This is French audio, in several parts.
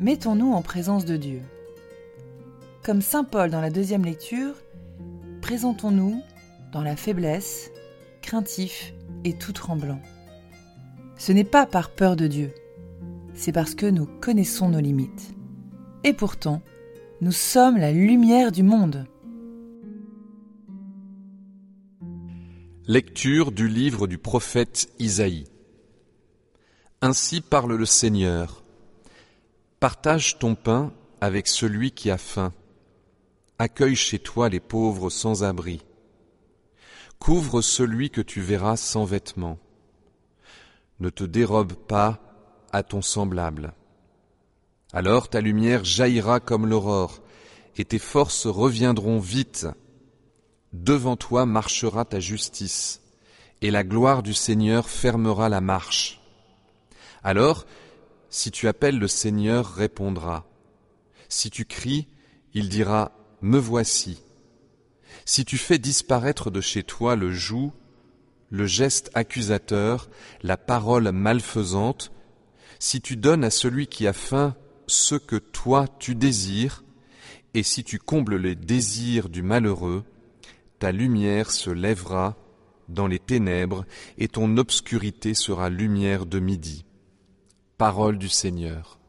Mettons-nous en présence de Dieu. Comme Saint Paul dans la deuxième lecture, présentons-nous dans la faiblesse, craintif et tout tremblant. Ce n'est pas par peur de Dieu, c'est parce que nous connaissons nos limites. Et pourtant, nous sommes la lumière du monde. Lecture du livre du prophète Isaïe. Ainsi parle le Seigneur. Partage ton pain avec celui qui a faim. Accueille chez toi les pauvres sans abri. Couvre celui que tu verras sans vêtements. Ne te dérobe pas à ton semblable. Alors ta lumière jaillira comme l'aurore, et tes forces reviendront vite. Devant toi marchera ta justice, et la gloire du Seigneur fermera la marche. Alors, si tu appelles le Seigneur répondra. Si tu cries, il dira Me voici. Si tu fais disparaître de chez toi le joug, le geste accusateur, la parole malfaisante, si tu donnes à celui qui a faim ce que toi tu désires, et si tu combles les désirs du malheureux, ta lumière se lèvera dans les ténèbres, et ton obscurité sera lumière de midi. Parole du Seigneur.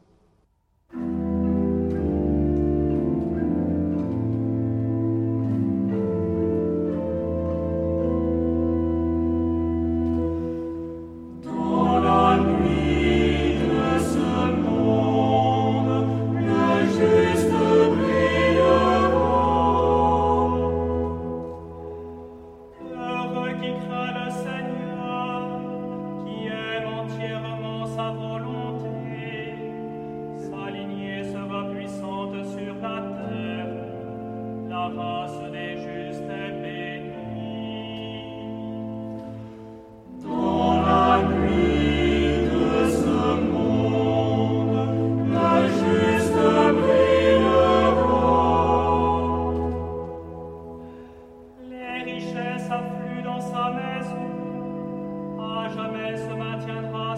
jamais se maintiendra.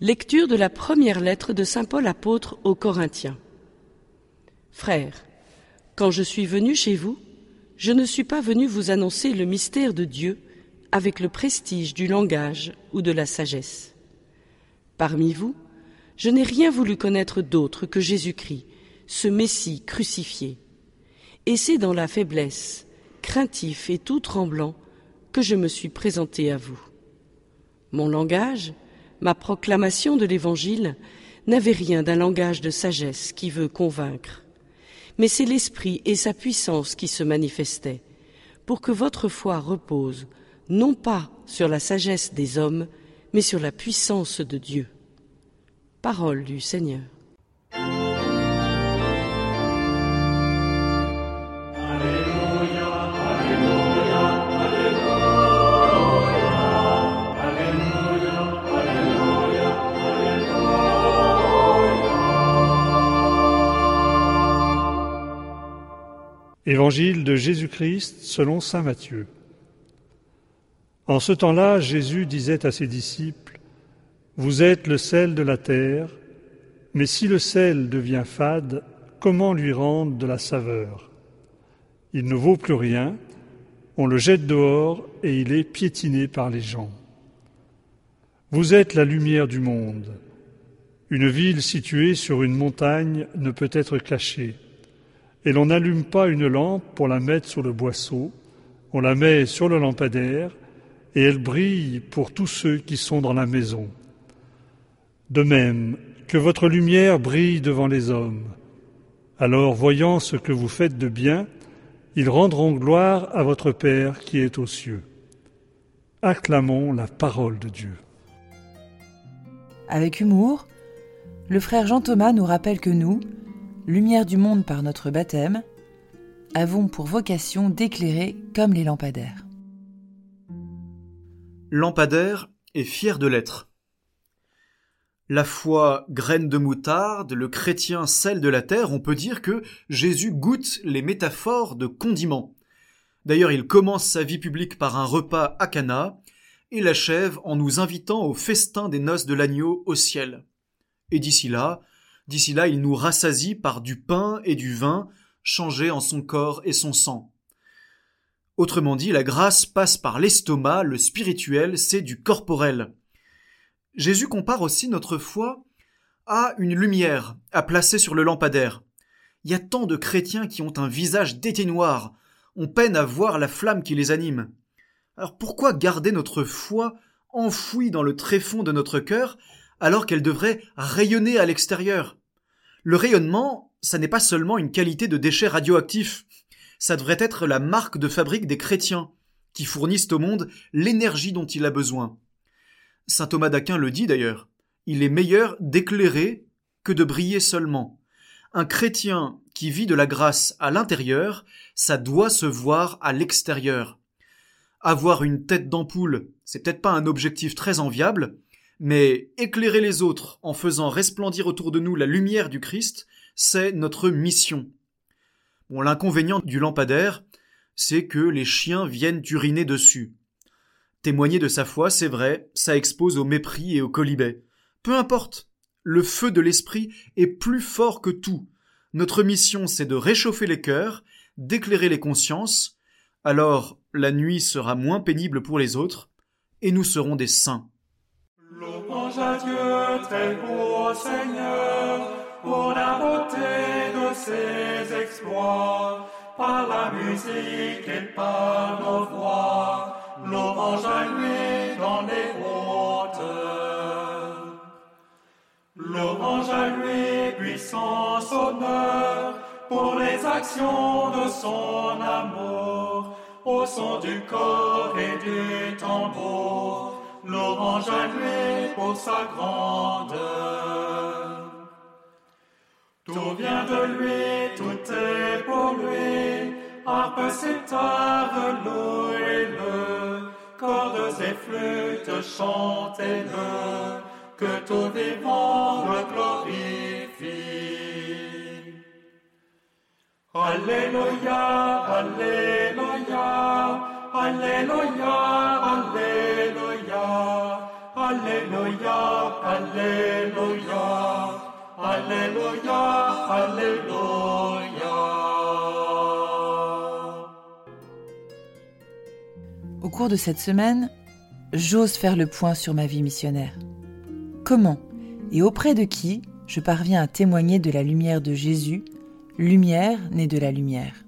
Lecture de la première lettre de Saint Paul apôtre aux Corinthiens. Frères, quand je suis venu chez vous, je ne suis pas venu vous annoncer le mystère de Dieu avec le prestige du langage ou de la sagesse. Parmi vous, je n'ai rien voulu connaître d'autre que Jésus-Christ, ce Messie crucifié. Et c'est dans la faiblesse, craintif et tout tremblant, que je me suis présenté à vous. Mon langage, Ma proclamation de l'Évangile n'avait rien d'un langage de sagesse qui veut convaincre, mais c'est l'Esprit et sa puissance qui se manifestaient, pour que votre foi repose non pas sur la sagesse des hommes, mais sur la puissance de Dieu. Parole du Seigneur. Évangile de Jésus-Christ selon Saint Matthieu. En ce temps-là, Jésus disait à ses disciples, Vous êtes le sel de la terre, mais si le sel devient fade, comment lui rendre de la saveur? Il ne vaut plus rien, on le jette dehors et il est piétiné par les gens. Vous êtes la lumière du monde. Une ville située sur une montagne ne peut être cachée et l'on n'allume pas une lampe pour la mettre sur le boisseau, on la met sur le lampadaire, et elle brille pour tous ceux qui sont dans la maison. De même, que votre lumière brille devant les hommes. Alors, voyant ce que vous faites de bien, ils rendront gloire à votre Père qui est aux cieux. Acclamons la parole de Dieu. Avec humour, le frère Jean Thomas nous rappelle que nous, lumière du monde par notre baptême, avons pour vocation d'éclairer comme les lampadaires. Lampadaire est fier de l'être. La foi graine de moutarde, le chrétien sel de la terre, on peut dire que Jésus goûte les métaphores de condiments. D'ailleurs, il commence sa vie publique par un repas à Cana et l'achève en nous invitant au festin des noces de l'agneau au ciel. Et d'ici là, D'ici là, il nous rassasie par du pain et du vin changés en son corps et son sang. Autrement dit, la grâce passe par l'estomac, le spirituel, c'est du corporel. Jésus compare aussi notre foi à une lumière à placer sur le lampadaire. Il y a tant de chrétiens qui ont un visage noir, on peine à voir la flamme qui les anime. Alors pourquoi garder notre foi enfouie dans le tréfonds de notre cœur alors qu'elle devrait rayonner à l'extérieur le rayonnement, ça n'est pas seulement une qualité de déchet radioactif, ça devrait être la marque de fabrique des chrétiens, qui fournissent au monde l'énergie dont il a besoin. Saint Thomas d'Aquin le dit d'ailleurs, il est meilleur d'éclairer que de briller seulement. Un chrétien qui vit de la grâce à l'intérieur, ça doit se voir à l'extérieur. Avoir une tête d'ampoule, c'est peut-être pas un objectif très enviable, mais éclairer les autres en faisant resplendir autour de nous la lumière du Christ, c'est notre mission. Bon, l'inconvénient du lampadaire, c'est que les chiens viennent uriner dessus. Témoigner de sa foi, c'est vrai, ça expose au mépris et au colibet. Peu importe, le feu de l'esprit est plus fort que tout. Notre mission, c'est de réchauffer les cœurs, d'éclairer les consciences, alors la nuit sera moins pénible pour les autres, et nous serons des saints. Louange à Dieu, très haut Seigneur, pour la beauté de ses exploits, par la musique et par nos voix. Louange à lui dans les hautes. Louange à lui, puissance, honneur, pour les actions de son amour, au son du corps et du tambour louange à lui pour sa grandeur. Tout vient de lui, tout est pour lui, harpe, sitar, louez-le, cordes et flûtes, chantez-le, que tout vivant le glorifie. Alléluia, Alléluia, Alléluia, Alléluia, Alléluia, Alléluia, Alléluia. Au cours de cette semaine, j'ose faire le point sur ma vie missionnaire. Comment et auprès de qui je parviens à témoigner de la lumière de Jésus, lumière née de la lumière?